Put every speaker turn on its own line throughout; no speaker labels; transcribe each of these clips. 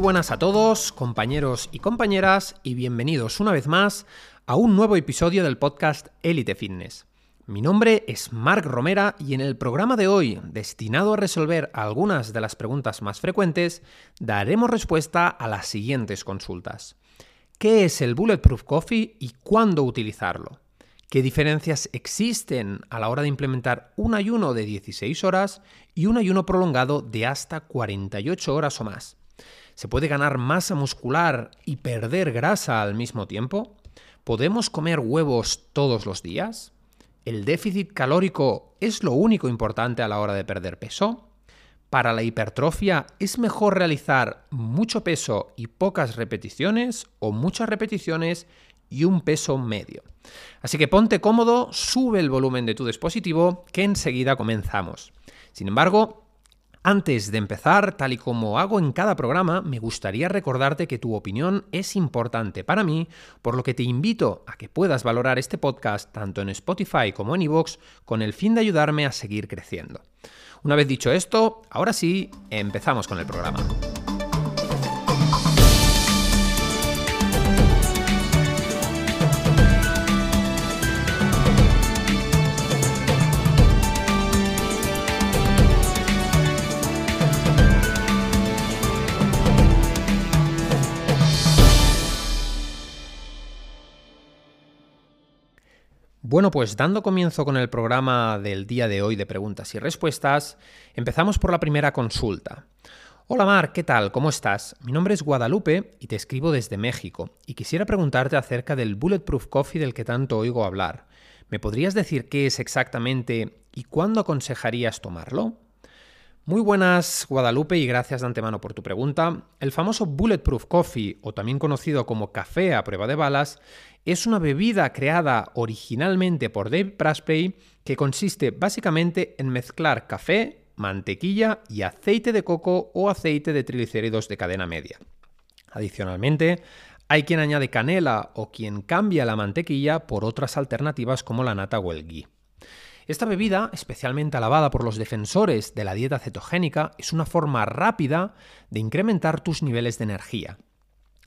Buenas a todos, compañeros y compañeras, y bienvenidos una vez más a un nuevo episodio del podcast Elite Fitness. Mi nombre es Marc Romera y en el programa de hoy, destinado a resolver algunas de las preguntas más frecuentes, daremos respuesta a las siguientes consultas. ¿Qué es el Bulletproof Coffee y cuándo utilizarlo? ¿Qué diferencias existen a la hora de implementar un ayuno de 16 horas y un ayuno prolongado de hasta 48 horas o más? ¿Se puede ganar masa muscular y perder grasa al mismo tiempo? ¿Podemos comer huevos todos los días? ¿El déficit calórico es lo único importante a la hora de perder peso? Para la hipertrofia, ¿es mejor realizar mucho peso y pocas repeticiones o muchas repeticiones y un peso medio? Así que ponte cómodo, sube el volumen de tu dispositivo, que enseguida comenzamos. Sin embargo, antes de empezar, tal y como hago en cada programa, me gustaría recordarte que tu opinión es importante para mí, por lo que te invito a que puedas valorar este podcast tanto en Spotify como en iVoox con el fin de ayudarme a seguir creciendo. Una vez dicho esto, ahora sí, empezamos con el programa. Bueno, pues dando comienzo con el programa del día de hoy de preguntas y respuestas, empezamos por la primera consulta. Hola Mar, ¿qué tal? ¿Cómo estás? Mi nombre es Guadalupe y te escribo desde México y quisiera preguntarte acerca del Bulletproof Coffee del que tanto oigo hablar. ¿Me podrías decir qué es exactamente y cuándo aconsejarías tomarlo? Muy buenas, Guadalupe, y gracias de antemano por tu pregunta. El famoso Bulletproof Coffee, o también conocido como café a prueba de balas, es una bebida creada originalmente por Dave Prasplay que consiste básicamente en mezclar café, mantequilla y aceite de coco o aceite de triglicéridos de cadena media. Adicionalmente, hay quien añade canela o quien cambia la mantequilla por otras alternativas como la nata o el ghee. Esta bebida, especialmente alabada por los defensores de la dieta cetogénica, es una forma rápida de incrementar tus niveles de energía.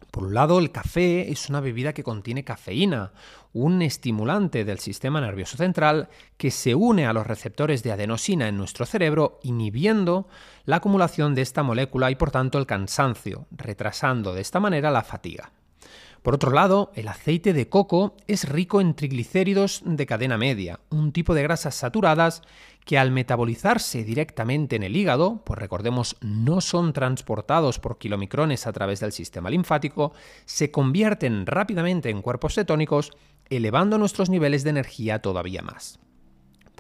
Por un lado, el café es una bebida que contiene cafeína, un estimulante del sistema nervioso central que se une a los receptores de adenosina en nuestro cerebro, inhibiendo la acumulación de esta molécula y por tanto el cansancio, retrasando de esta manera la fatiga. Por otro lado, el aceite de coco es rico en triglicéridos de cadena media, un tipo de grasas saturadas que al metabolizarse directamente en el hígado, pues recordemos no son transportados por kilomicrones a través del sistema linfático, se convierten rápidamente en cuerpos cetónicos, elevando nuestros niveles de energía todavía más.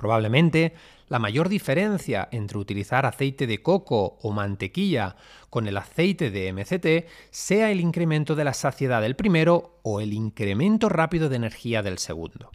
Probablemente la mayor diferencia entre utilizar aceite de coco o mantequilla con el aceite de MCT sea el incremento de la saciedad del primero o el incremento rápido de energía del segundo.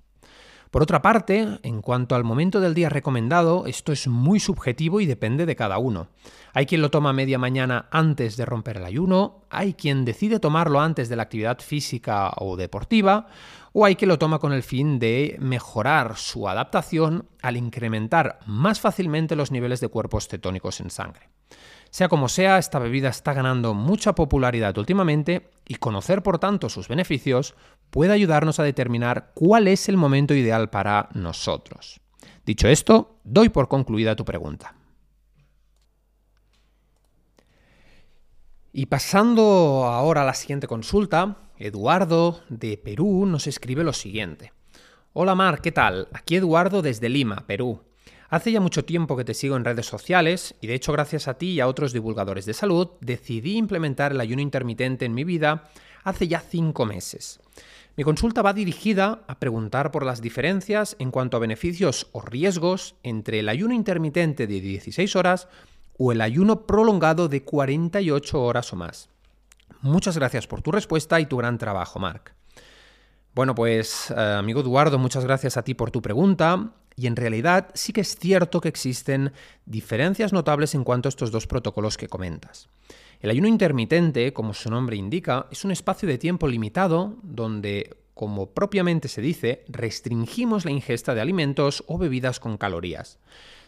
Por otra parte, en cuanto al momento del día recomendado, esto es muy subjetivo y depende de cada uno. Hay quien lo toma media mañana antes de romper el ayuno, hay quien decide tomarlo antes de la actividad física o deportiva, o hay quien lo toma con el fin de mejorar su adaptación al incrementar más fácilmente los niveles de cuerpos cetónicos en sangre. Sea como sea, esta bebida está ganando mucha popularidad últimamente y conocer por tanto sus beneficios puede ayudarnos a determinar cuál es el momento ideal para nosotros. Dicho esto, doy por concluida tu pregunta. Y pasando ahora a la siguiente consulta, Eduardo de Perú nos escribe lo siguiente. Hola Mar, ¿qué tal? Aquí Eduardo desde Lima, Perú. Hace ya mucho tiempo que te sigo en redes sociales y de hecho gracias a ti y a otros divulgadores de salud decidí implementar el ayuno intermitente en mi vida hace ya cinco meses. Mi consulta va dirigida a preguntar por las diferencias en cuanto a beneficios o riesgos entre el ayuno intermitente de 16 horas o el ayuno prolongado de 48 horas o más. Muchas gracias por tu respuesta y tu gran trabajo, Mark. Bueno, pues eh, amigo Eduardo, muchas gracias a ti por tu pregunta. Y en realidad sí que es cierto que existen diferencias notables en cuanto a estos dos protocolos que comentas. El ayuno intermitente, como su nombre indica, es un espacio de tiempo limitado donde, como propiamente se dice, restringimos la ingesta de alimentos o bebidas con calorías.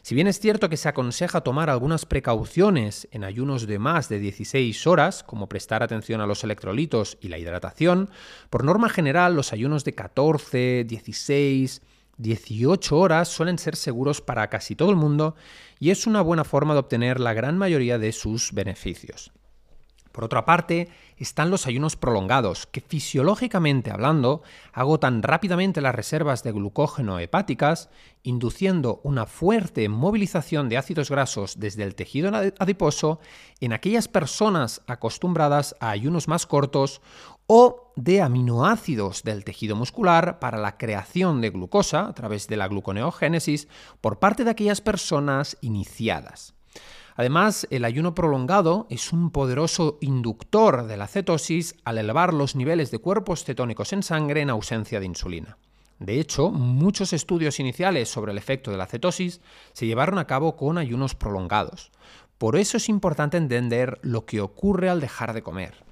Si bien es cierto que se aconseja tomar algunas precauciones en ayunos de más de 16 horas, como prestar atención a los electrolitos y la hidratación, por norma general los ayunos de 14, 16, 18 horas suelen ser seguros para casi todo el mundo y es una buena forma de obtener la gran mayoría de sus beneficios. Por otra parte, están los ayunos prolongados, que fisiológicamente hablando agotan rápidamente las reservas de glucógeno hepáticas, induciendo una fuerte movilización de ácidos grasos desde el tejido adiposo en aquellas personas acostumbradas a ayunos más cortos o de aminoácidos del tejido muscular para la creación de glucosa a través de la gluconeogénesis por parte de aquellas personas iniciadas. Además, el ayuno prolongado es un poderoso inductor de la cetosis al elevar los niveles de cuerpos cetónicos en sangre en ausencia de insulina. De hecho, muchos estudios iniciales sobre el efecto de la cetosis se llevaron a cabo con ayunos prolongados. Por eso es importante entender lo que ocurre al dejar de comer.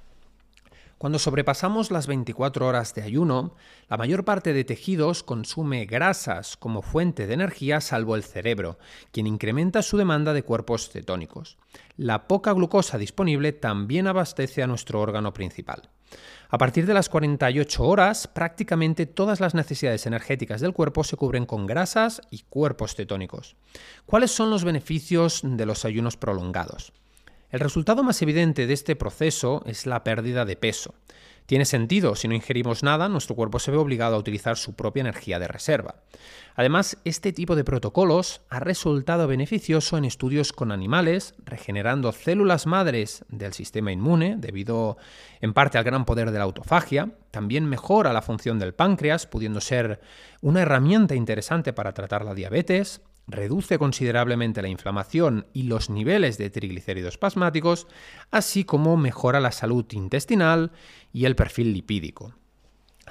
Cuando sobrepasamos las 24 horas de ayuno, la mayor parte de tejidos consume grasas como fuente de energía salvo el cerebro, quien incrementa su demanda de cuerpos cetónicos. La poca glucosa disponible también abastece a nuestro órgano principal. A partir de las 48 horas, prácticamente todas las necesidades energéticas del cuerpo se cubren con grasas y cuerpos cetónicos. ¿Cuáles son los beneficios de los ayunos prolongados? El resultado más evidente de este proceso es la pérdida de peso. Tiene sentido, si no ingerimos nada, nuestro cuerpo se ve obligado a utilizar su propia energía de reserva. Además, este tipo de protocolos ha resultado beneficioso en estudios con animales, regenerando células madres del sistema inmune, debido en parte al gran poder de la autofagia. También mejora la función del páncreas, pudiendo ser una herramienta interesante para tratar la diabetes, reduce considerablemente la inflamación y los niveles de triglicéridos plasmáticos, así como mejora la salud intestinal y el perfil lipídico.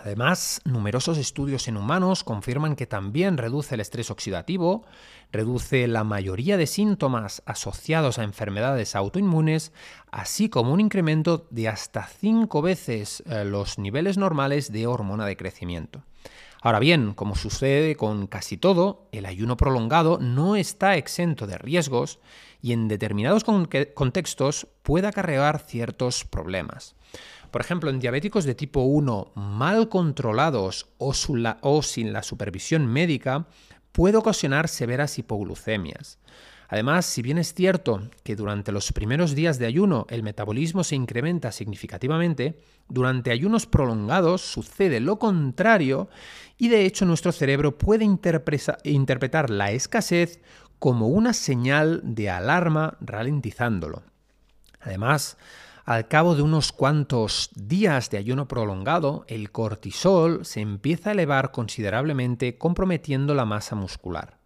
Además, numerosos estudios en humanos confirman que también reduce el estrés oxidativo, reduce la mayoría de síntomas asociados a enfermedades autoinmunes, así como un incremento de hasta 5 veces eh, los niveles normales de hormona de crecimiento. Ahora bien, como sucede con casi todo, el ayuno prolongado no está exento de riesgos y en determinados contextos puede acarrear ciertos problemas. Por ejemplo, en diabéticos de tipo 1 mal controlados o, o sin la supervisión médica, puede ocasionar severas hipoglucemias. Además, si bien es cierto que durante los primeros días de ayuno el metabolismo se incrementa significativamente, durante ayunos prolongados sucede lo contrario y de hecho nuestro cerebro puede interpretar la escasez como una señal de alarma ralentizándolo. Además, al cabo de unos cuantos días de ayuno prolongado, el cortisol se empieza a elevar considerablemente comprometiendo la masa muscular.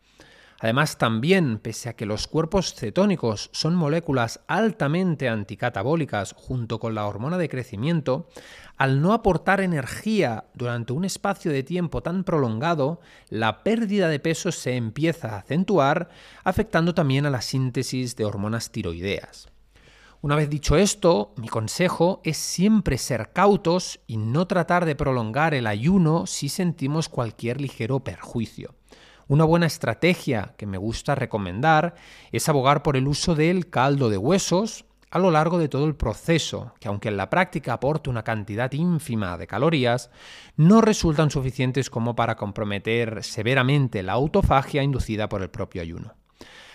Además, también, pese a que los cuerpos cetónicos son moléculas altamente anticatabólicas junto con la hormona de crecimiento, al no aportar energía durante un espacio de tiempo tan prolongado, la pérdida de peso se empieza a acentuar, afectando también a la síntesis de hormonas tiroideas. Una vez dicho esto, mi consejo es siempre ser cautos y no tratar de prolongar el ayuno si sentimos cualquier ligero perjuicio. Una buena estrategia que me gusta recomendar es abogar por el uso del caldo de huesos a lo largo de todo el proceso, que aunque en la práctica aporte una cantidad ínfima de calorías, no resultan suficientes como para comprometer severamente la autofagia inducida por el propio ayuno.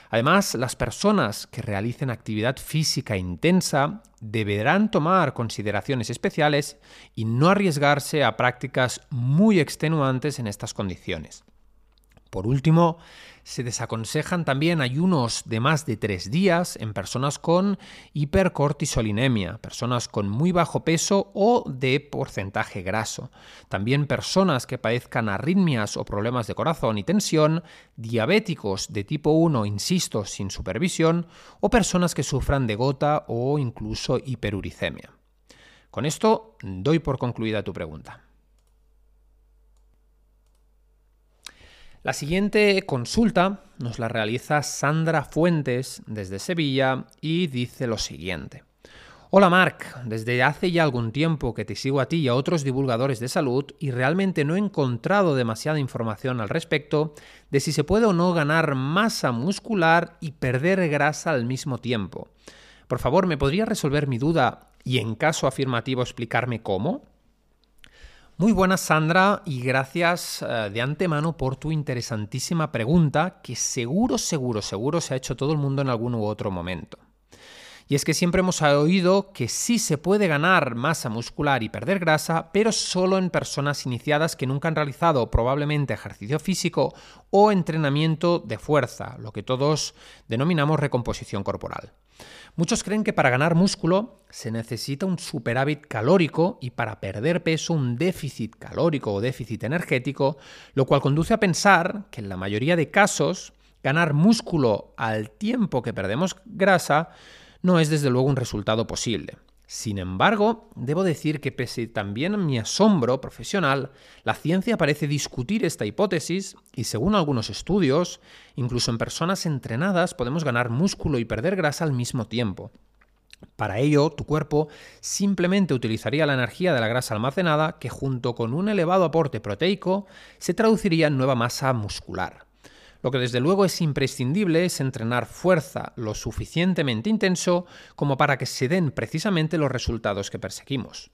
Además, las personas que realicen actividad física intensa deberán tomar consideraciones especiales y no arriesgarse a prácticas muy extenuantes en estas condiciones. Por último, se desaconsejan también ayunos de más de tres días en personas con hipercortisolinemia, personas con muy bajo peso o de porcentaje graso. También personas que padezcan arritmias o problemas de corazón y tensión, diabéticos de tipo 1, insisto, sin supervisión, o personas que sufran de gota o incluso hiperuricemia. Con esto doy por concluida tu pregunta. La siguiente consulta nos la realiza Sandra Fuentes desde Sevilla y dice lo siguiente. Hola Marc, desde hace ya algún tiempo que te sigo a ti y a otros divulgadores de salud y realmente no he encontrado demasiada información al respecto de si se puede o no ganar masa muscular y perder grasa al mismo tiempo. Por favor, ¿me podría resolver mi duda y en caso afirmativo explicarme cómo? Muy buenas Sandra y gracias eh, de antemano por tu interesantísima pregunta que seguro, seguro, seguro se ha hecho todo el mundo en algún u otro momento. Y es que siempre hemos oído que sí se puede ganar masa muscular y perder grasa, pero solo en personas iniciadas que nunca han realizado probablemente ejercicio físico o entrenamiento de fuerza, lo que todos denominamos recomposición corporal. Muchos creen que para ganar músculo se necesita un superávit calórico y para perder peso un déficit calórico o déficit energético, lo cual conduce a pensar que en la mayoría de casos ganar músculo al tiempo que perdemos grasa no es desde luego un resultado posible. Sin embargo, debo decir que pese también a mi asombro profesional, la ciencia parece discutir esta hipótesis y según algunos estudios, incluso en personas entrenadas podemos ganar músculo y perder grasa al mismo tiempo. Para ello, tu cuerpo simplemente utilizaría la energía de la grasa almacenada que junto con un elevado aporte proteico se traduciría en nueva masa muscular. Lo que desde luego es imprescindible es entrenar fuerza lo suficientemente intenso como para que se den precisamente los resultados que perseguimos.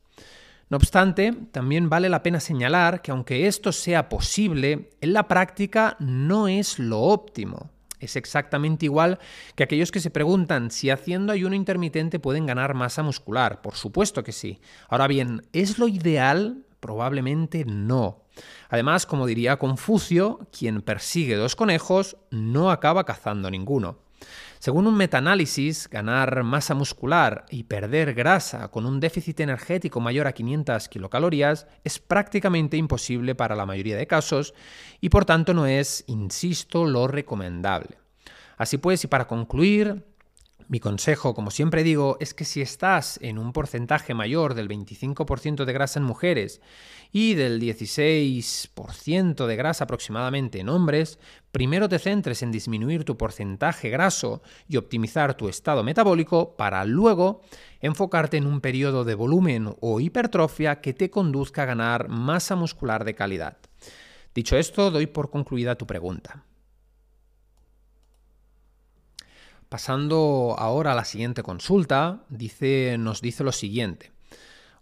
No obstante, también vale la pena señalar que aunque esto sea posible, en la práctica no es lo óptimo. Es exactamente igual que aquellos que se preguntan si haciendo ayuno intermitente pueden ganar masa muscular. Por supuesto que sí. Ahora bien, ¿es lo ideal? Probablemente no. Además, como diría Confucio, quien persigue dos conejos no acaba cazando ninguno. Según un metaanálisis, ganar masa muscular y perder grasa con un déficit energético mayor a 500 kilocalorías es prácticamente imposible para la mayoría de casos y por tanto no es, insisto, lo recomendable. Así pues, y para concluir, mi consejo, como siempre digo, es que si estás en un porcentaje mayor del 25% de grasa en mujeres y del 16% de grasa aproximadamente en hombres, primero te centres en disminuir tu porcentaje graso y optimizar tu estado metabólico para luego enfocarte en un periodo de volumen o hipertrofia que te conduzca a ganar masa muscular de calidad. Dicho esto, doy por concluida tu pregunta. Pasando ahora a la siguiente consulta, dice, nos dice lo siguiente.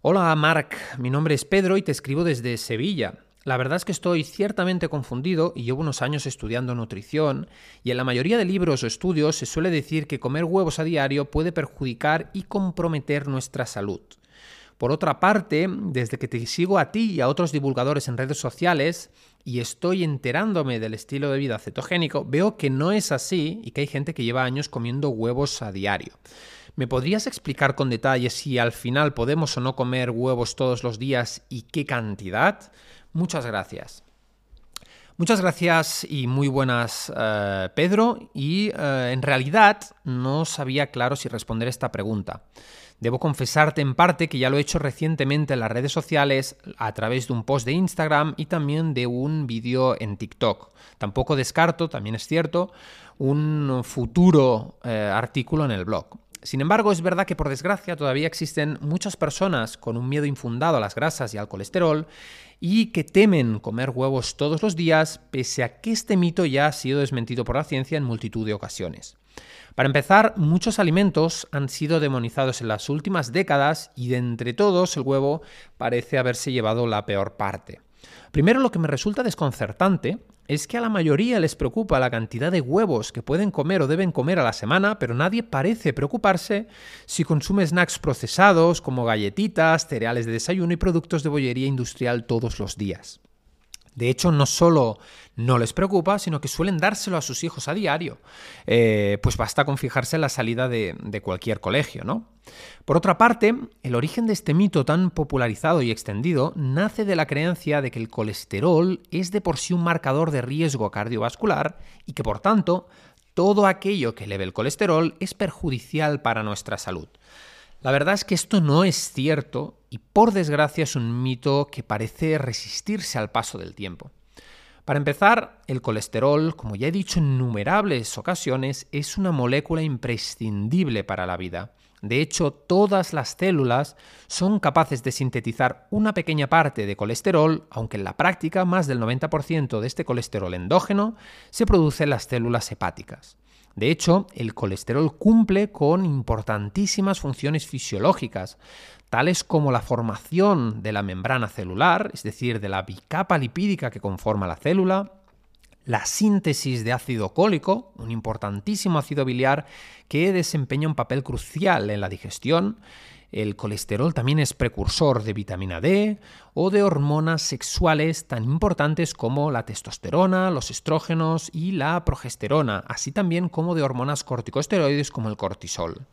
Hola Marc, mi nombre es Pedro y te escribo desde Sevilla. La verdad es que estoy ciertamente confundido y llevo unos años estudiando nutrición y en la mayoría de libros o estudios se suele decir que comer huevos a diario puede perjudicar y comprometer nuestra salud. Por otra parte, desde que te sigo a ti y a otros divulgadores en redes sociales y estoy enterándome del estilo de vida cetogénico, veo que no es así y que hay gente que lleva años comiendo huevos a diario. ¿Me podrías explicar con detalle si al final podemos o no comer huevos todos los días y qué cantidad? Muchas gracias. Muchas gracias y muy buenas, eh, Pedro. Y eh, en realidad no sabía claro si responder esta pregunta. Debo confesarte en parte que ya lo he hecho recientemente en las redes sociales a través de un post de Instagram y también de un vídeo en TikTok. Tampoco descarto, también es cierto, un futuro eh, artículo en el blog. Sin embargo, es verdad que por desgracia todavía existen muchas personas con un miedo infundado a las grasas y al colesterol y que temen comer huevos todos los días, pese a que este mito ya ha sido desmentido por la ciencia en multitud de ocasiones. Para empezar, muchos alimentos han sido demonizados en las últimas décadas y de entre todos el huevo parece haberse llevado la peor parte. Primero lo que me resulta desconcertante es que a la mayoría les preocupa la cantidad de huevos que pueden comer o deben comer a la semana, pero nadie parece preocuparse si consume snacks procesados como galletitas, cereales de desayuno y productos de bollería industrial todos los días. De hecho, no solo no les preocupa, sino que suelen dárselo a sus hijos a diario. Eh, pues basta con fijarse en la salida de, de, cualquier colegio, ¿no? Por otra parte, el origen de este mito tan popularizado y extendido nace de la creencia de que el colesterol es de por sí un marcador de riesgo cardiovascular y que por tanto todo aquello que eleve el colesterol es perjudicial para nuestra salud. La verdad es que esto no es cierto y por desgracia es un mito que parece resistirse al paso del tiempo. Para empezar, el colesterol, como ya he dicho en innumerables ocasiones, es una molécula imprescindible para la vida. De hecho, todas las células son capaces de sintetizar una pequeña parte de colesterol, aunque en la práctica más del 90% de este colesterol endógeno se produce en las células hepáticas. De hecho, el colesterol cumple con importantísimas funciones fisiológicas, tales como la formación de la membrana celular, es decir, de la bicapa lipídica que conforma la célula, la síntesis de ácido cólico, un importantísimo ácido biliar que desempeña un papel crucial en la digestión. El colesterol también es precursor de vitamina D o de hormonas sexuales tan importantes como la testosterona, los estrógenos y la progesterona, así también como de hormonas corticosteroides como el cortisol.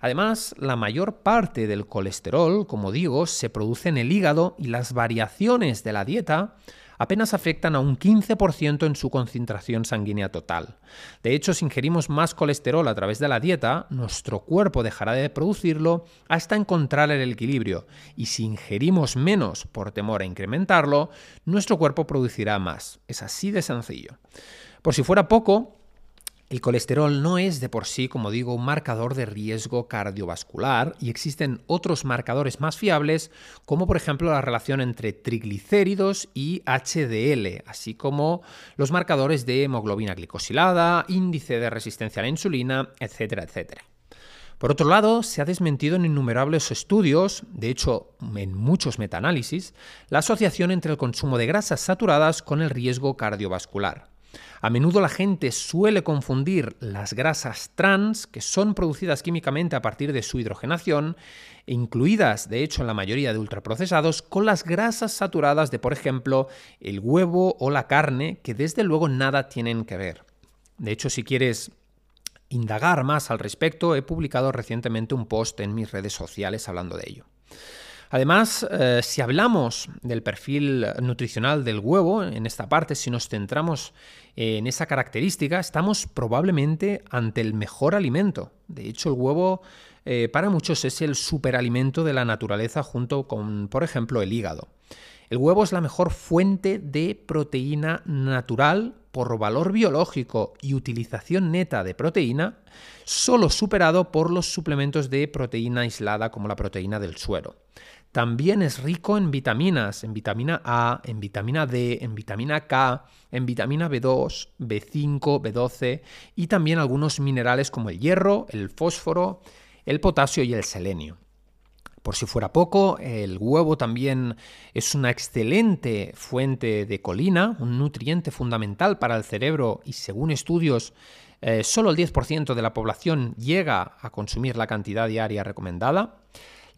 Además, la mayor parte del colesterol, como digo, se produce en el hígado y las variaciones de la dieta apenas afectan a un 15% en su concentración sanguínea total. De hecho, si ingerimos más colesterol a través de la dieta, nuestro cuerpo dejará de producirlo hasta encontrar el equilibrio, y si ingerimos menos por temor a incrementarlo, nuestro cuerpo producirá más. Es así de sencillo. Por si fuera poco, el colesterol no es de por sí, como digo, un marcador de riesgo cardiovascular y existen otros marcadores más fiables, como por ejemplo la relación entre triglicéridos y HDL, así como los marcadores de hemoglobina glicosilada, índice de resistencia a la insulina, etcétera, etcétera. Por otro lado, se ha desmentido en innumerables estudios, de hecho en muchos metaanálisis, la asociación entre el consumo de grasas saturadas con el riesgo cardiovascular. A menudo la gente suele confundir las grasas trans, que son producidas químicamente a partir de su hidrogenación, incluidas de hecho en la mayoría de ultraprocesados, con las grasas saturadas de, por ejemplo, el huevo o la carne, que desde luego nada tienen que ver. De hecho, si quieres indagar más al respecto, he publicado recientemente un post en mis redes sociales hablando de ello. Además, eh, si hablamos del perfil nutricional del huevo, en esta parte, si nos centramos en esa característica, estamos probablemente ante el mejor alimento. De hecho, el huevo eh, para muchos es el superalimento de la naturaleza junto con, por ejemplo, el hígado. El huevo es la mejor fuente de proteína natural por valor biológico y utilización neta de proteína, solo superado por los suplementos de proteína aislada como la proteína del suero. También es rico en vitaminas, en vitamina A, en vitamina D, en vitamina K, en vitamina B2, B5, B12 y también algunos minerales como el hierro, el fósforo, el potasio y el selenio. Por si fuera poco, el huevo también es una excelente fuente de colina, un nutriente fundamental para el cerebro y según estudios, eh, solo el 10% de la población llega a consumir la cantidad diaria recomendada.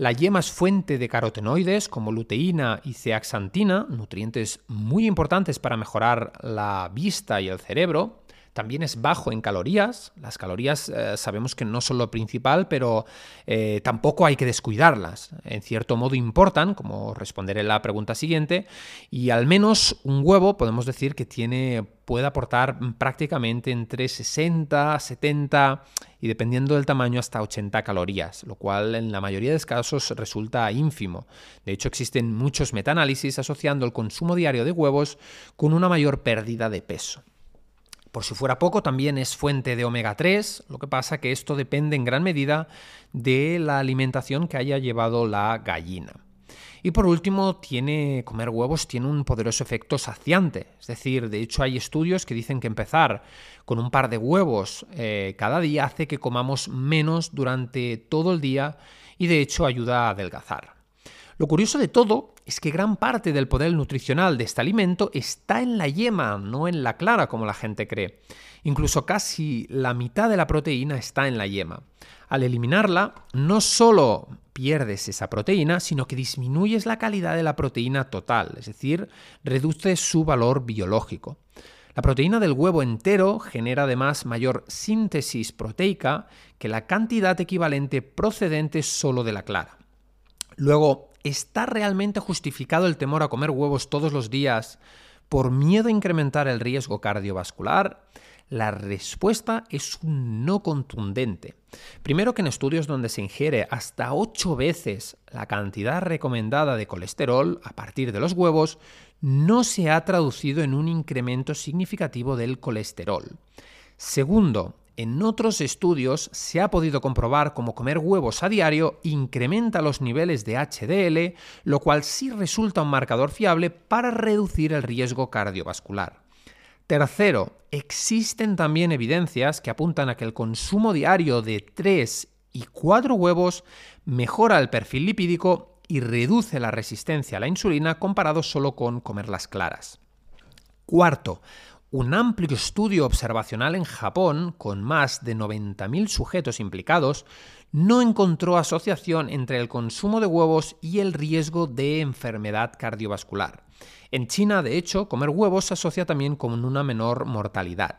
La yema es fuente de carotenoides como luteína y zeaxantina, nutrientes muy importantes para mejorar la vista y el cerebro. También es bajo en calorías. Las calorías eh, sabemos que no son lo principal, pero eh, tampoco hay que descuidarlas. En cierto modo importan, como responderé la pregunta siguiente, y al menos un huevo podemos decir que tiene, puede aportar prácticamente entre 60, 70 y dependiendo del tamaño hasta 80 calorías, lo cual en la mayoría de los casos resulta ínfimo. De hecho, existen muchos metaanálisis asociando el consumo diario de huevos con una mayor pérdida de peso. Por si fuera poco, también es fuente de omega 3, lo que pasa que esto depende en gran medida de la alimentación que haya llevado la gallina. Y por último, tiene, comer huevos tiene un poderoso efecto saciante. Es decir, de hecho hay estudios que dicen que empezar con un par de huevos eh, cada día hace que comamos menos durante todo el día y de hecho ayuda a adelgazar. Lo curioso de todo es que gran parte del poder nutricional de este alimento está en la yema, no en la clara como la gente cree. Incluso casi la mitad de la proteína está en la yema. Al eliminarla, no solo pierdes esa proteína, sino que disminuyes la calidad de la proteína total, es decir, reduces su valor biológico. La proteína del huevo entero genera además mayor síntesis proteica que la cantidad equivalente procedente solo de la clara. Luego, ¿está realmente justificado el temor a comer huevos todos los días por miedo a incrementar el riesgo cardiovascular? La respuesta es un no contundente. Primero que en estudios donde se ingiere hasta 8 veces la cantidad recomendada de colesterol a partir de los huevos, no se ha traducido en un incremento significativo del colesterol. Segundo, en otros estudios se ha podido comprobar cómo comer huevos a diario incrementa los niveles de HDL, lo cual sí resulta un marcador fiable para reducir el riesgo cardiovascular. Tercero, existen también evidencias que apuntan a que el consumo diario de 3 y 4 huevos mejora el perfil lipídico y reduce la resistencia a la insulina comparado solo con comerlas claras. Cuarto, un amplio estudio observacional en Japón, con más de 90.000 sujetos implicados, no encontró asociación entre el consumo de huevos y el riesgo de enfermedad cardiovascular. En China, de hecho, comer huevos se asocia también con una menor mortalidad.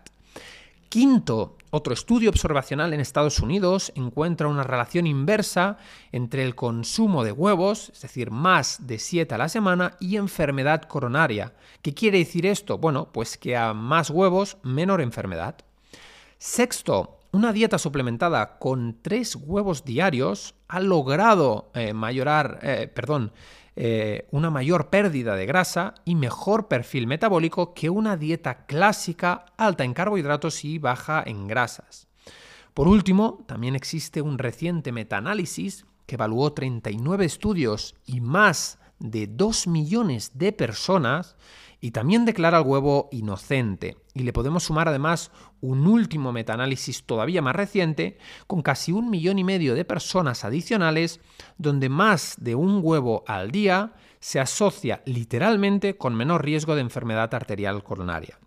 Quinto, otro estudio observacional en Estados Unidos encuentra una relación inversa entre el consumo de huevos, es decir, más de 7 a la semana, y enfermedad coronaria. ¿Qué quiere decir esto? Bueno, pues que a más huevos, menor enfermedad. Sexto, una dieta suplementada con 3 huevos diarios ha logrado eh, eh, perdón, eh, una mayor pérdida de grasa y mejor perfil metabólico que una dieta clásica alta en carbohidratos y baja en grasas. Por último, también existe un reciente metaanálisis que evaluó 39 estudios y más de 2 millones de personas y también declara al huevo inocente. Y le podemos sumar además un último metaanálisis todavía más reciente, con casi un millón y medio de personas adicionales, donde más de un huevo al día se asocia literalmente con menor riesgo de enfermedad arterial coronaria.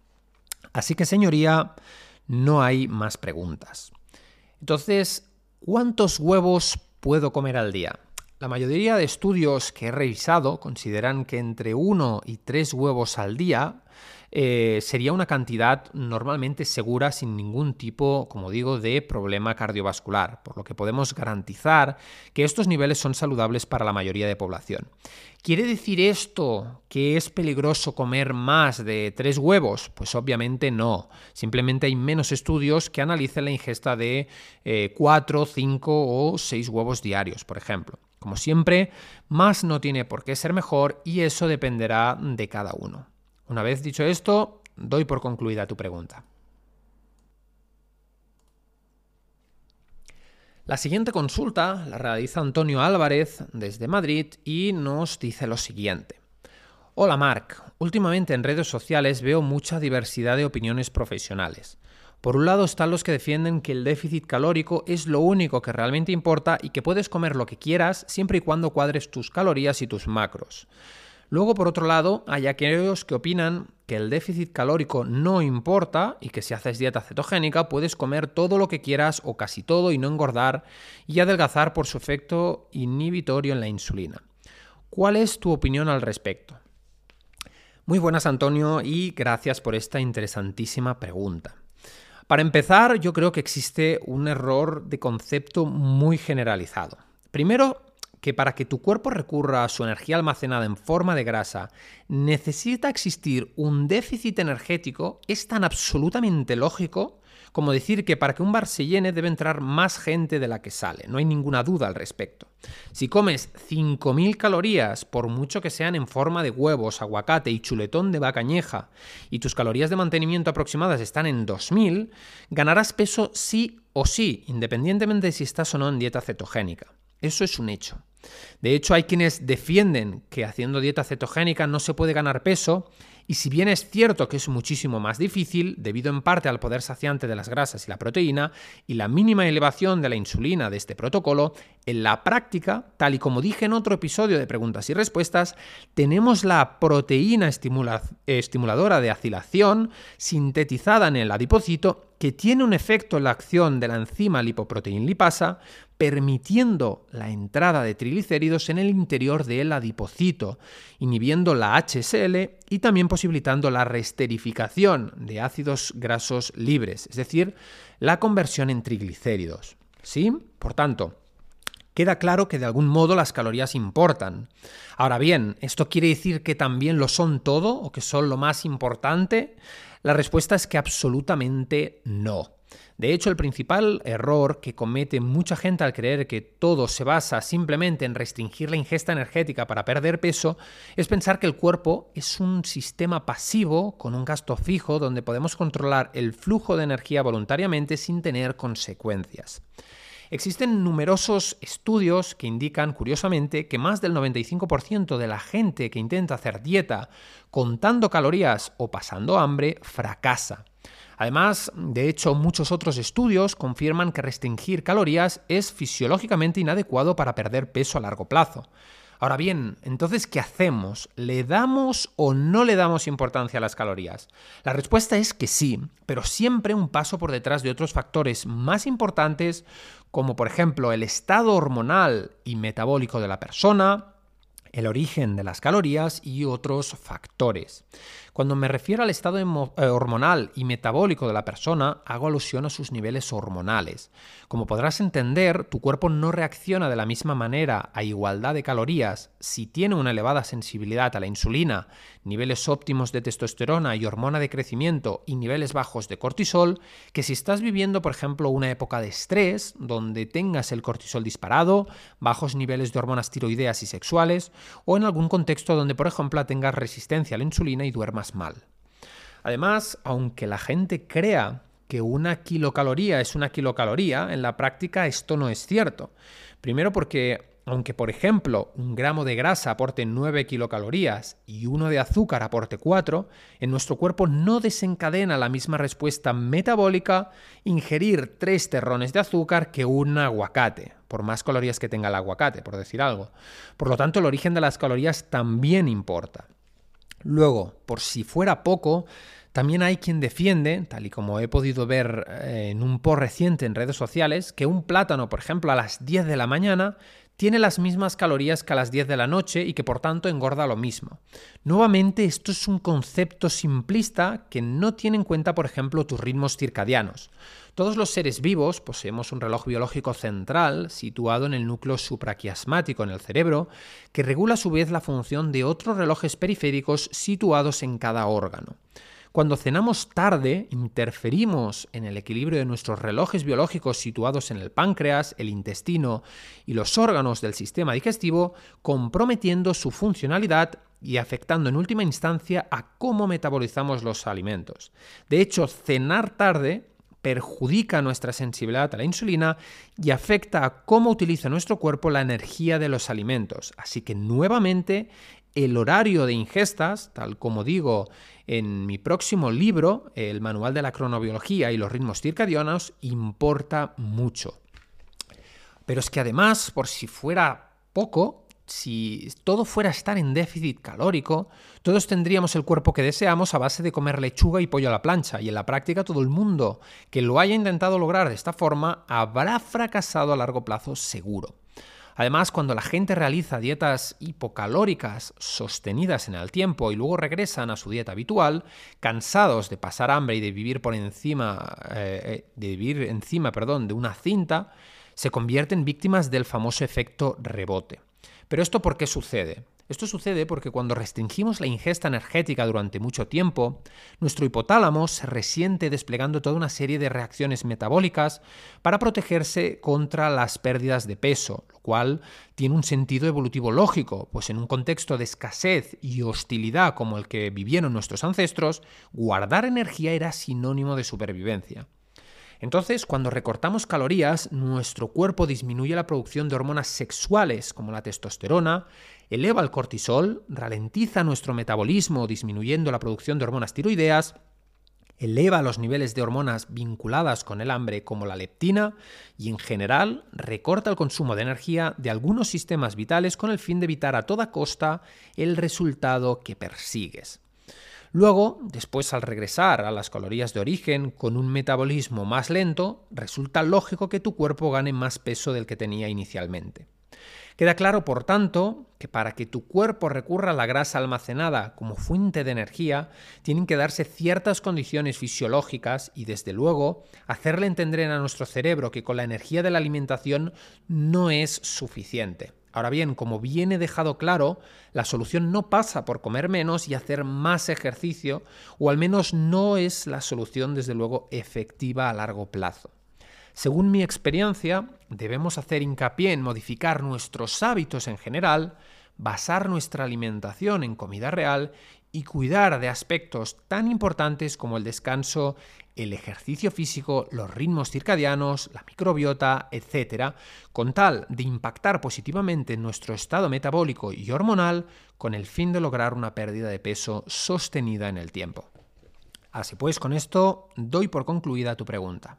Así que, señoría, no hay más preguntas. Entonces, ¿cuántos huevos puedo comer al día? La mayoría de estudios que he revisado consideran que entre uno y tres huevos al día eh, sería una cantidad normalmente segura sin ningún tipo, como digo, de problema cardiovascular, por lo que podemos garantizar que estos niveles son saludables para la mayoría de población. ¿Quiere decir esto que es peligroso comer más de tres huevos? Pues obviamente no. Simplemente hay menos estudios que analicen la ingesta de eh, cuatro, cinco o seis huevos diarios, por ejemplo. Como siempre, más no tiene por qué ser mejor y eso dependerá de cada uno. Una vez dicho esto, doy por concluida tu pregunta. La siguiente consulta la realiza Antonio Álvarez desde Madrid y nos dice lo siguiente. Hola Marc, últimamente en redes sociales veo mucha diversidad de opiniones profesionales. Por un lado están los que defienden que el déficit calórico es lo único que realmente importa y que puedes comer lo que quieras siempre y cuando cuadres tus calorías y tus macros. Luego, por otro lado, hay aquellos que opinan que el déficit calórico no importa y que si haces dieta cetogénica puedes comer todo lo que quieras o casi todo y no engordar y adelgazar por su efecto inhibitorio en la insulina. ¿Cuál es tu opinión al respecto? Muy buenas Antonio y gracias por esta interesantísima pregunta. Para empezar, yo creo que existe un error de concepto muy generalizado. Primero, que para que tu cuerpo recurra a su energía almacenada en forma de grasa, necesita existir un déficit energético, es tan absolutamente lógico como decir que para que un bar se llene debe entrar más gente de la que sale, no hay ninguna duda al respecto. Si comes 5.000 calorías, por mucho que sean en forma de huevos, aguacate y chuletón de vacañeja, y tus calorías de mantenimiento aproximadas están en 2.000, ganarás peso sí o sí, independientemente de si estás o no en dieta cetogénica. Eso es un hecho. De hecho, hay quienes defienden que haciendo dieta cetogénica no se puede ganar peso y si bien es cierto que es muchísimo más difícil, debido en parte al poder saciante de las grasas y la proteína y la mínima elevación de la insulina de este protocolo, en la práctica, tal y como dije en otro episodio de preguntas y respuestas, tenemos la proteína estimuladora de acilación sintetizada en el adipocito que tiene un efecto en la acción de la enzima lipoproteína lipasa, permitiendo la entrada de triglicéridos en el interior del adipocito, inhibiendo la HSL y también posibilitando la resterificación de ácidos grasos libres, es decir, la conversión en triglicéridos. ¿Sí? Por tanto, queda claro que de algún modo las calorías importan. Ahora bien, ¿esto quiere decir que también lo son todo o que son lo más importante? La respuesta es que absolutamente no. De hecho, el principal error que comete mucha gente al creer que todo se basa simplemente en restringir la ingesta energética para perder peso es pensar que el cuerpo es un sistema pasivo con un gasto fijo donde podemos controlar el flujo de energía voluntariamente sin tener consecuencias. Existen numerosos estudios que indican, curiosamente, que más del 95% de la gente que intenta hacer dieta contando calorías o pasando hambre fracasa. Además, de hecho, muchos otros estudios confirman que restringir calorías es fisiológicamente inadecuado para perder peso a largo plazo. Ahora bien, entonces, ¿qué hacemos? ¿Le damos o no le damos importancia a las calorías? La respuesta es que sí, pero siempre un paso por detrás de otros factores más importantes, como por ejemplo el estado hormonal y metabólico de la persona, el origen de las calorías y otros factores. Cuando me refiero al estado eh, hormonal y metabólico de la persona, hago alusión a sus niveles hormonales. Como podrás entender, tu cuerpo no reacciona de la misma manera a igualdad de calorías si tiene una elevada sensibilidad a la insulina, niveles óptimos de testosterona y hormona de crecimiento y niveles bajos de cortisol, que si estás viviendo, por ejemplo, una época de estrés donde tengas el cortisol disparado, bajos niveles de hormonas tiroideas y sexuales, o en algún contexto donde, por ejemplo, tengas resistencia a la insulina y duermas mal. Además, aunque la gente crea que una kilocaloría es una kilocaloría, en la práctica esto no es cierto. Primero porque aunque por ejemplo un gramo de grasa aporte 9 kilocalorías y uno de azúcar aporte 4, en nuestro cuerpo no desencadena la misma respuesta metabólica ingerir 3 terrones de azúcar que un aguacate, por más calorías que tenga el aguacate, por decir algo. Por lo tanto, el origen de las calorías también importa. Luego, por si fuera poco, también hay quien defiende, tal y como he podido ver eh, en un post reciente en redes sociales, que un plátano, por ejemplo, a las 10 de la mañana tiene las mismas calorías que a las 10 de la noche y que por tanto engorda lo mismo. Nuevamente, esto es un concepto simplista que no tiene en cuenta, por ejemplo, tus ritmos circadianos. Todos los seres vivos poseemos un reloj biológico central situado en el núcleo supraquiasmático en el cerebro, que regula a su vez la función de otros relojes periféricos situados en cada órgano. Cuando cenamos tarde, interferimos en el equilibrio de nuestros relojes biológicos situados en el páncreas, el intestino y los órganos del sistema digestivo, comprometiendo su funcionalidad y afectando en última instancia a cómo metabolizamos los alimentos. De hecho, cenar tarde perjudica nuestra sensibilidad a la insulina y afecta a cómo utiliza nuestro cuerpo la energía de los alimentos. Así que nuevamente el horario de ingestas, tal como digo en mi próximo libro, el Manual de la Cronobiología y los ritmos circadianos, importa mucho. Pero es que además, por si fuera poco, si todo fuera a estar en déficit calórico, todos tendríamos el cuerpo que deseamos a base de comer lechuga y pollo a la plancha, y en la práctica todo el mundo que lo haya intentado lograr de esta forma habrá fracasado a largo plazo seguro. Además, cuando la gente realiza dietas hipocalóricas sostenidas en el tiempo y luego regresan a su dieta habitual, cansados de pasar hambre y de vivir por encima, eh, eh, de vivir encima, perdón, de una cinta, se convierten víctimas del famoso efecto rebote. Pero esto ¿por qué sucede? Esto sucede porque cuando restringimos la ingesta energética durante mucho tiempo, nuestro hipotálamo se resiente desplegando toda una serie de reacciones metabólicas para protegerse contra las pérdidas de peso, lo cual tiene un sentido evolutivo lógico, pues en un contexto de escasez y hostilidad como el que vivieron nuestros ancestros, guardar energía era sinónimo de supervivencia. Entonces, cuando recortamos calorías, nuestro cuerpo disminuye la producción de hormonas sexuales como la testosterona, eleva el cortisol, ralentiza nuestro metabolismo disminuyendo la producción de hormonas tiroideas, eleva los niveles de hormonas vinculadas con el hambre como la leptina y en general recorta el consumo de energía de algunos sistemas vitales con el fin de evitar a toda costa el resultado que persigues. Luego, después al regresar a las calorías de origen con un metabolismo más lento, resulta lógico que tu cuerpo gane más peso del que tenía inicialmente. Queda claro, por tanto, que para que tu cuerpo recurra a la grasa almacenada como fuente de energía, tienen que darse ciertas condiciones fisiológicas y, desde luego, hacerle entender a nuestro cerebro que con la energía de la alimentación no es suficiente. Ahora bien, como viene dejado claro, la solución no pasa por comer menos y hacer más ejercicio, o al menos no es la solución desde luego efectiva a largo plazo. Según mi experiencia, debemos hacer hincapié en modificar nuestros hábitos en general, basar nuestra alimentación en comida real y cuidar de aspectos tan importantes como el descanso, el ejercicio físico, los ritmos circadianos, la microbiota, etc., con tal de impactar positivamente en nuestro estado metabólico y hormonal con el fin de lograr una pérdida de peso sostenida en el tiempo. Así pues, con esto doy por concluida tu pregunta.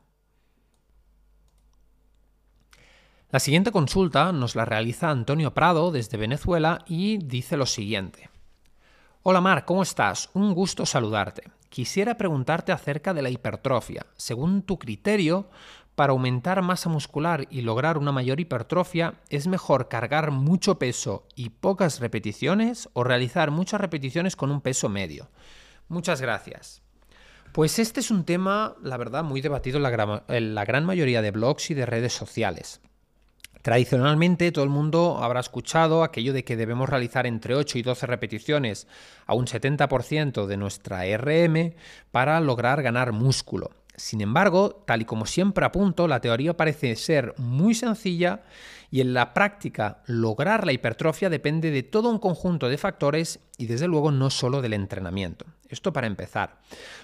La siguiente consulta nos la realiza Antonio Prado desde Venezuela y dice lo siguiente. Hola Mar, ¿cómo estás? Un gusto saludarte. Quisiera preguntarte acerca de la hipertrofia. Según tu criterio, para aumentar masa muscular y lograr una mayor hipertrofia, ¿es mejor cargar mucho peso y pocas repeticiones o realizar muchas repeticiones con un peso medio? Muchas gracias. Pues este es un tema, la verdad, muy debatido en la gran, mayoría de blogs y de redes sociales. Tradicionalmente todo el mundo habrá escuchado aquello de que debemos realizar entre 8 y 12 repeticiones a un 70% de nuestra RM para lograr ganar músculo. Sin embargo, tal y como siempre apunto, la teoría parece ser muy sencilla y en la práctica lograr la hipertrofia depende de todo un conjunto de factores y desde luego no solo del entrenamiento. Esto para empezar.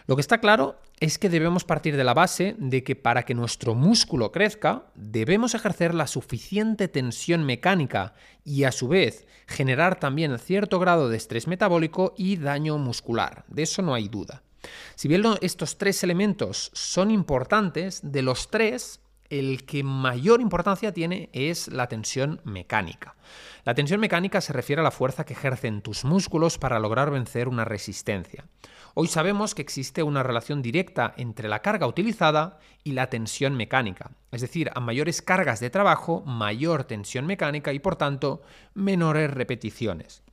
Lo que está claro es que debemos partir de la base de que para que nuestro músculo crezca debemos ejercer la suficiente tensión mecánica y a su vez generar también cierto grado de estrés metabólico y daño muscular. De eso no hay duda. Si bien estos tres elementos son importantes, de los tres el que mayor importancia tiene es la tensión mecánica. La tensión mecánica se refiere a la fuerza que ejercen tus músculos para lograr vencer una resistencia. Hoy sabemos que existe una relación directa entre la carga utilizada y la tensión mecánica, es decir, a mayores cargas de trabajo, mayor tensión mecánica y por tanto menores repeticiones.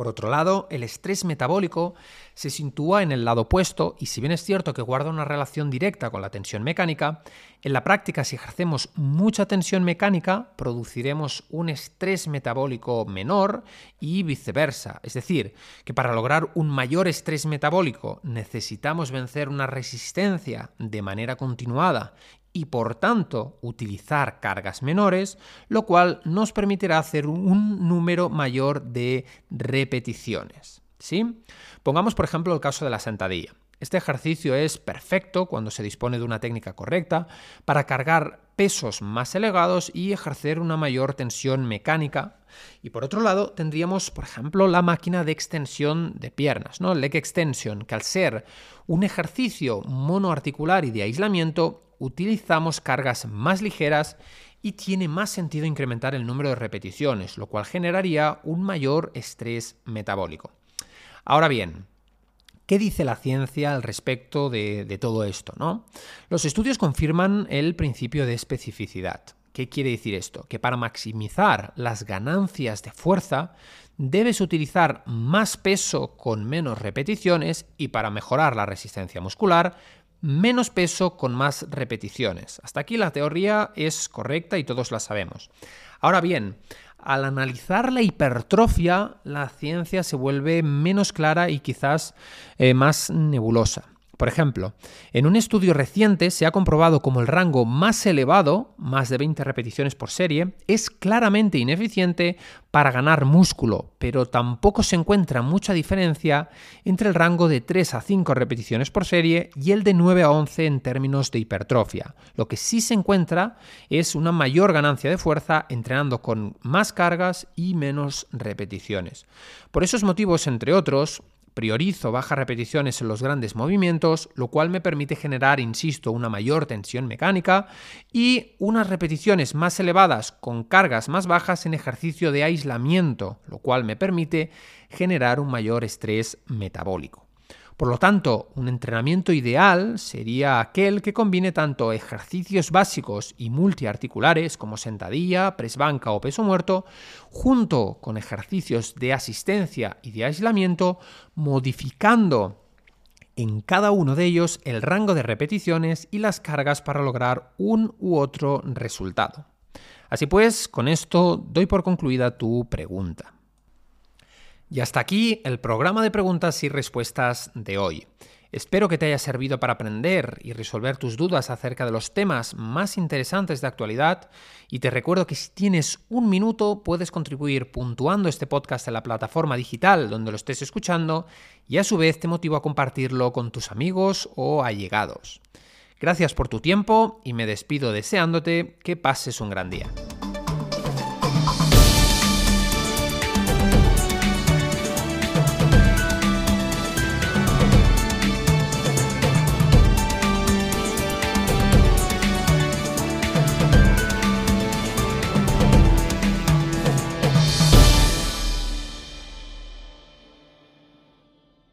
Por otro lado, el estrés metabólico se sitúa en el lado opuesto y si bien es cierto que guarda una relación directa con la tensión mecánica, en la práctica si ejercemos mucha tensión mecánica produciremos un estrés metabólico menor y viceversa. Es decir, que para lograr un mayor estrés metabólico necesitamos vencer una resistencia de manera continuada y por tanto utilizar cargas menores, lo cual nos permitirá hacer un número mayor de repeticiones. ¿sí? Pongamos por ejemplo el caso de la sentadilla. Este ejercicio es perfecto cuando se dispone de una técnica correcta para cargar pesos más elevados y ejercer una mayor tensión mecánica. Y por otro lado, tendríamos, por ejemplo, la máquina de extensión de piernas, ¿no? Leg extension, que al ser un ejercicio monoarticular y de aislamiento, utilizamos cargas más ligeras y tiene más sentido incrementar el número de repeticiones, lo cual generaría un mayor estrés metabólico. Ahora bien, ¿Qué dice la ciencia al respecto de, de, todo esto? ¿no? Los estudios confirman el principio de especificidad. ¿Qué quiere decir esto? Que para maximizar las ganancias de fuerza debes utilizar más peso con menos repeticiones y para mejorar la resistencia muscular menos peso con más repeticiones. Hasta aquí la teoría es correcta y todos la sabemos. Ahora bien, al analizar la hipertrofia, la ciencia se vuelve menos clara y quizás eh, más nebulosa. Por ejemplo, en un estudio reciente se ha comprobado como el rango más elevado, más de 20 repeticiones por serie, es claramente ineficiente para ganar músculo, pero tampoco se encuentra mucha diferencia entre el rango de 3 a 5 repeticiones por serie y el de 9 a 11 en términos de hipertrofia. Lo que sí se encuentra es una mayor ganancia de fuerza entrenando con más cargas y menos repeticiones. Por esos motivos, entre otros, priorizo bajas repeticiones en los grandes movimientos, lo cual me permite generar, insisto, una mayor tensión mecánica y unas repeticiones más elevadas con cargas más bajas en ejercicio de aislamiento, lo cual me permite generar un mayor estrés metabólico. Por lo tanto, un entrenamiento ideal sería aquel que combine tanto ejercicios básicos y multiarticulares como sentadilla, press banca o peso muerto, junto con ejercicios de asistencia y de aislamiento, modificando en cada uno de ellos el rango de repeticiones y las cargas para lograr un u otro resultado. Así pues, con esto doy por concluida tu pregunta. Y hasta aquí el programa de preguntas y respuestas de hoy. Espero que te haya servido para aprender y resolver tus dudas acerca de los temas más interesantes de actualidad y te recuerdo que si tienes un minuto puedes contribuir puntuando este podcast en la plataforma digital donde lo estés escuchando y a su vez te motivo a compartirlo con tus amigos o allegados. Gracias por tu tiempo y me despido deseándote que pases un gran día.